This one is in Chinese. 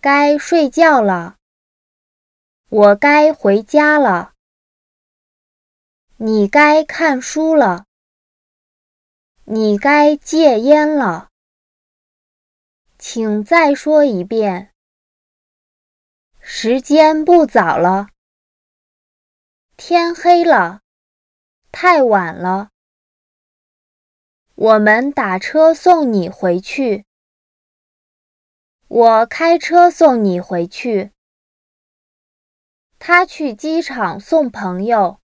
该睡觉了。我该回家了。你该看书了。你该戒烟了。请再说一遍。时间不早了。天黑了，太晚了。我们打车送你回去。我开车送你回去。他去机场送朋友。